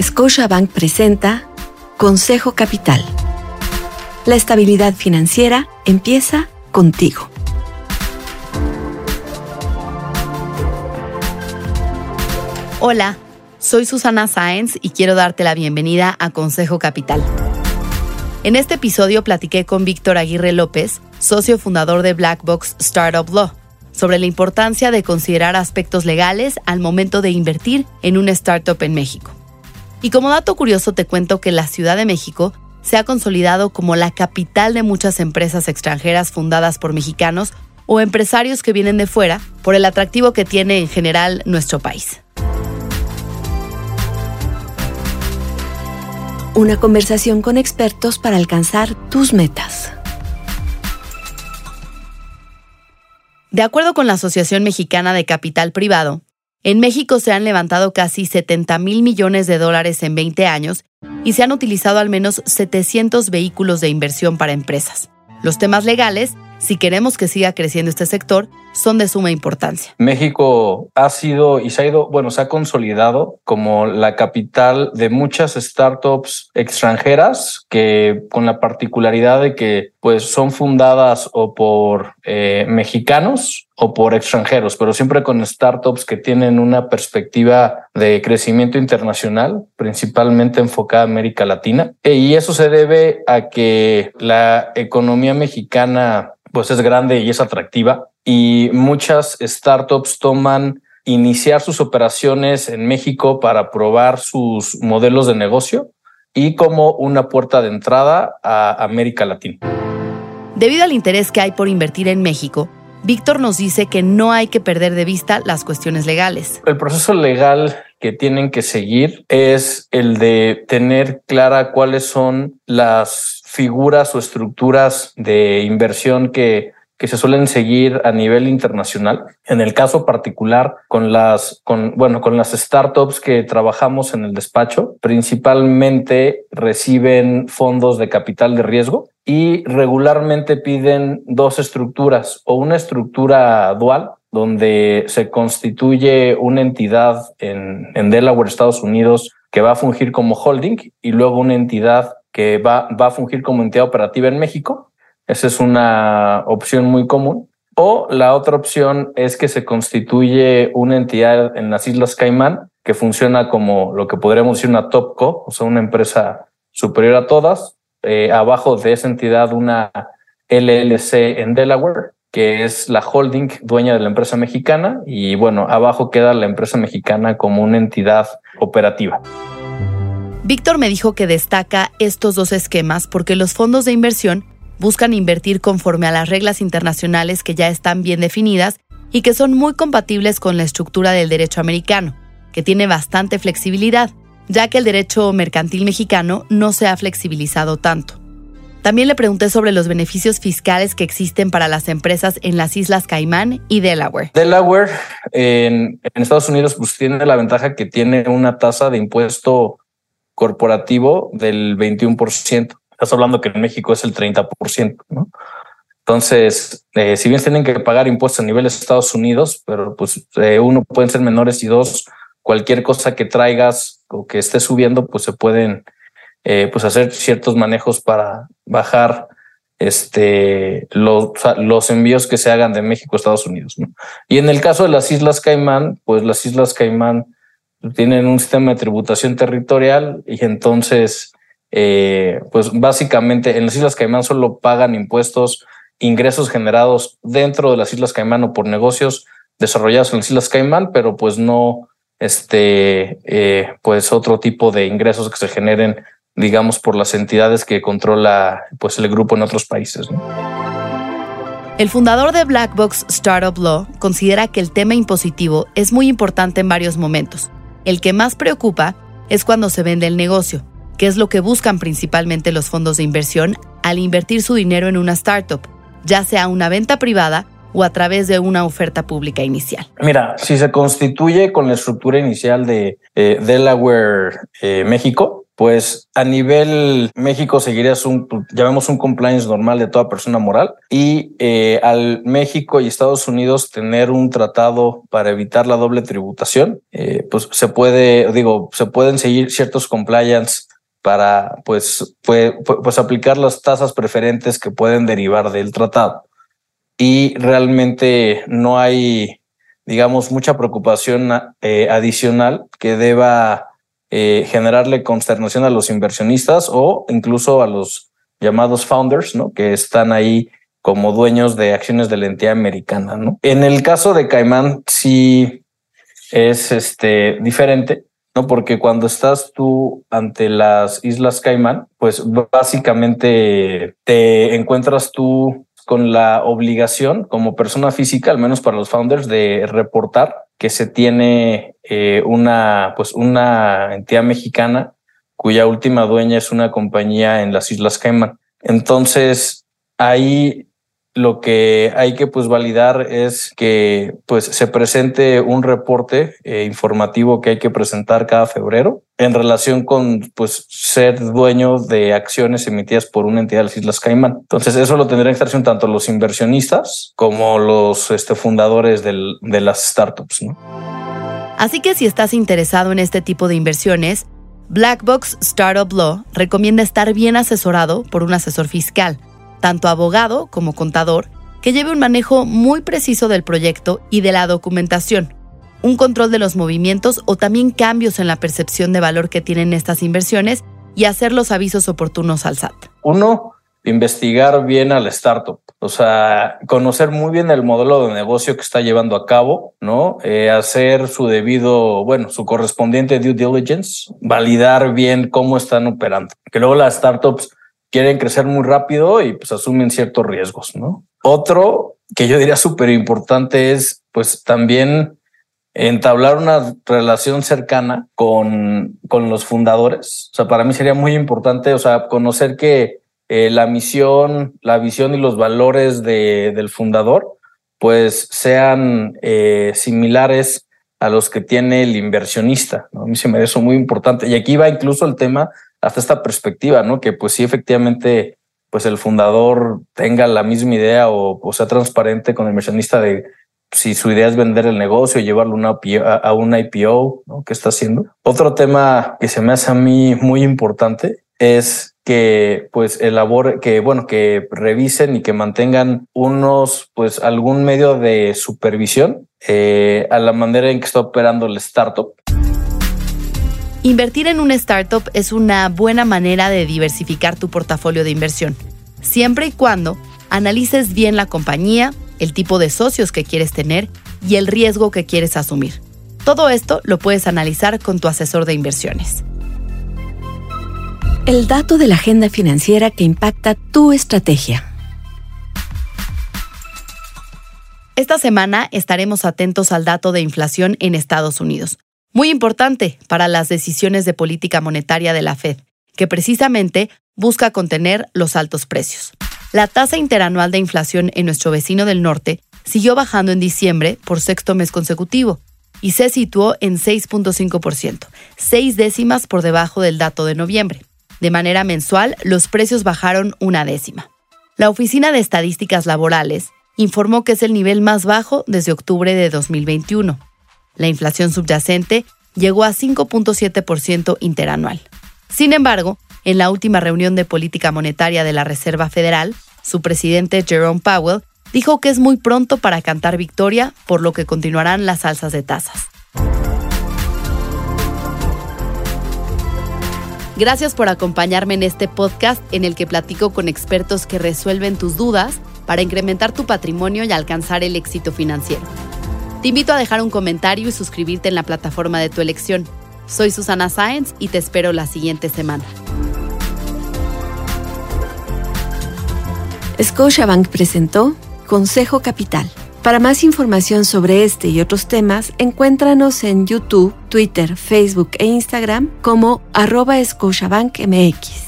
Scotiabank presenta Consejo Capital. La estabilidad financiera empieza contigo. Hola, soy Susana Sáenz y quiero darte la bienvenida a Consejo Capital. En este episodio platiqué con Víctor Aguirre López, socio fundador de Black Box Startup Law, sobre la importancia de considerar aspectos legales al momento de invertir en una startup en México. Y como dato curioso te cuento que la Ciudad de México se ha consolidado como la capital de muchas empresas extranjeras fundadas por mexicanos o empresarios que vienen de fuera por el atractivo que tiene en general nuestro país. Una conversación con expertos para alcanzar tus metas. De acuerdo con la Asociación Mexicana de Capital Privado, en México se han levantado casi 70 mil millones de dólares en 20 años y se han utilizado al menos 700 vehículos de inversión para empresas. Los temas legales si queremos que siga creciendo este sector, son de suma importancia. México ha sido y se ha ido, bueno, se ha consolidado como la capital de muchas startups extranjeras que con la particularidad de que pues son fundadas o por eh, mexicanos o por extranjeros, pero siempre con startups que tienen una perspectiva de crecimiento internacional, principalmente enfocada a América Latina. Y eso se debe a que la economía mexicana pues es grande y es atractiva y muchas startups toman iniciar sus operaciones en México para probar sus modelos de negocio y como una puerta de entrada a América Latina. Debido al interés que hay por invertir en México, Víctor nos dice que no hay que perder de vista las cuestiones legales. El proceso legal que tienen que seguir es el de tener clara cuáles son las figuras o estructuras de inversión que, que se suelen seguir a nivel internacional. En el caso particular, con las, con, bueno, con las startups que trabajamos en el despacho, principalmente reciben fondos de capital de riesgo y regularmente piden dos estructuras o una estructura dual donde se constituye una entidad en, en Delaware, Estados Unidos, que va a fungir como holding y luego una entidad que va, va a fungir como entidad operativa en México. Esa es una opción muy común. O la otra opción es que se constituye una entidad en las Islas Caimán que funciona como lo que podríamos decir una topco, o sea, una empresa superior a todas. Eh, abajo de esa entidad una LLC en Delaware, que es la holding dueña de la empresa mexicana. Y bueno, abajo queda la empresa mexicana como una entidad operativa. Víctor me dijo que destaca estos dos esquemas porque los fondos de inversión buscan invertir conforme a las reglas internacionales que ya están bien definidas y que son muy compatibles con la estructura del derecho americano, que tiene bastante flexibilidad, ya que el derecho mercantil mexicano no se ha flexibilizado tanto. También le pregunté sobre los beneficios fiscales que existen para las empresas en las Islas Caimán y Delaware. Delaware en, Estados Unidos pues tiene la ventaja que tiene una tasa de impuesto corporativo del 21%. Estás hablando que en México es el 30%, ¿no? Entonces, eh, si bien tienen que pagar impuestos a nivel de Estados Unidos, pero pues eh, uno pueden ser menores y dos, cualquier cosa que traigas o que esté subiendo, pues se pueden eh, pues hacer ciertos manejos para bajar este, los, los envíos que se hagan de México a Estados Unidos. ¿no? Y en el caso de las Islas Caimán, pues las Islas Caimán tienen un sistema de tributación territorial y entonces, eh, pues básicamente en las Islas Caimán solo pagan impuestos, ingresos generados dentro de las Islas Caimán o por negocios desarrollados en las Islas Caimán, pero pues no, este, eh, pues otro tipo de ingresos que se generen, digamos, por las entidades que controla pues el grupo en otros países. El fundador de Black Box Startup Law considera que el tema impositivo es muy importante en varios momentos el que más preocupa es cuando se vende el negocio, que es lo que buscan principalmente los fondos de inversión al invertir su dinero en una startup, ya sea una venta privada o a través de una oferta pública inicial. Mira, si se constituye con la estructura inicial de eh, Delaware, eh, México, pues a nivel México seguirías un, llamemos un compliance normal de toda persona moral y eh, al México y Estados Unidos tener un tratado para evitar la doble tributación, pues se puede, digo, se pueden seguir ciertos compliance para pues, pues, aplicar las tasas preferentes que pueden derivar del tratado. Y realmente no hay, digamos, mucha preocupación eh, adicional que deba eh, generarle consternación a los inversionistas o incluso a los llamados founders, ¿no? Que están ahí como dueños de acciones de la entidad americana, ¿no? En el caso de Caimán sí es este diferente, ¿no? Porque cuando estás tú ante las Islas Caimán, pues básicamente te encuentras tú con la obligación como persona física, al menos para los founders, de reportar que se tiene eh, una, pues una entidad mexicana cuya última dueña es una compañía en las Islas Caimán. Entonces, ahí lo que hay que pues validar es que pues se presente un reporte eh, informativo que hay que presentar cada febrero en relación con pues ser dueño de acciones emitidas por una entidad de las Islas Caimán. Entonces eso lo tendrían que estar tanto los inversionistas como los este, fundadores de las startups. Así que si estás interesado en este tipo de inversiones, Blackbox Startup Law recomienda estar bien asesorado por un asesor fiscal tanto abogado como contador, que lleve un manejo muy preciso del proyecto y de la documentación, un control de los movimientos o también cambios en la percepción de valor que tienen estas inversiones y hacer los avisos oportunos al SAT. Uno, investigar bien al startup, o sea, conocer muy bien el modelo de negocio que está llevando a cabo, ¿no? Eh, hacer su debido, bueno, su correspondiente due diligence, validar bien cómo están operando. Que luego las startups quieren crecer muy rápido y pues asumen ciertos riesgos, ¿no? Otro que yo diría súper importante es pues también entablar una relación cercana con, con los fundadores. O sea, para mí sería muy importante, o sea, conocer que eh, la misión, la visión y los valores de, del fundador pues sean eh, similares a los que tiene el inversionista. A mí se me eso muy importante. Y aquí va incluso el tema hasta esta perspectiva, ¿no? Que pues sí, efectivamente, pues el fundador tenga la misma idea o, sea transparente con el inversionista de si su idea es vender el negocio, llevarlo una, a un IPO, ¿no? ¿Qué está haciendo? Otro tema que se me hace a mí muy importante es que pues elabore, que bueno, que revisen y que mantengan unos, pues algún medio de supervisión eh, a la manera en que está operando el startup Invertir en una startup es una buena manera de diversificar tu portafolio de inversión, siempre y cuando analices bien la compañía, el tipo de socios que quieres tener y el riesgo que quieres asumir. Todo esto lo puedes analizar con tu asesor de inversiones. El dato de la agenda financiera que impacta tu estrategia. Esta semana estaremos atentos al dato de inflación en Estados Unidos muy importante para las decisiones de política monetaria de la Fed, que precisamente busca contener los altos precios. La tasa interanual de inflación en nuestro vecino del norte siguió bajando en diciembre por sexto mes consecutivo y se situó en 6.5%, seis décimas por debajo del dato de noviembre. De manera mensual, los precios bajaron una décima. La Oficina de Estadísticas Laborales informó que es el nivel más bajo desde octubre de 2021. La inflación subyacente llegó a 5.7% interanual. Sin embargo, en la última reunión de política monetaria de la Reserva Federal, su presidente Jerome Powell dijo que es muy pronto para cantar victoria, por lo que continuarán las alzas de tasas. Gracias por acompañarme en este podcast en el que platico con expertos que resuelven tus dudas para incrementar tu patrimonio y alcanzar el éxito financiero. Te invito a dejar un comentario y suscribirte en la plataforma de tu elección. Soy Susana Sáenz y te espero la siguiente semana. Scotiabank presentó Consejo Capital. Para más información sobre este y otros temas, encuéntranos en YouTube, Twitter, Facebook e Instagram como arroba MX.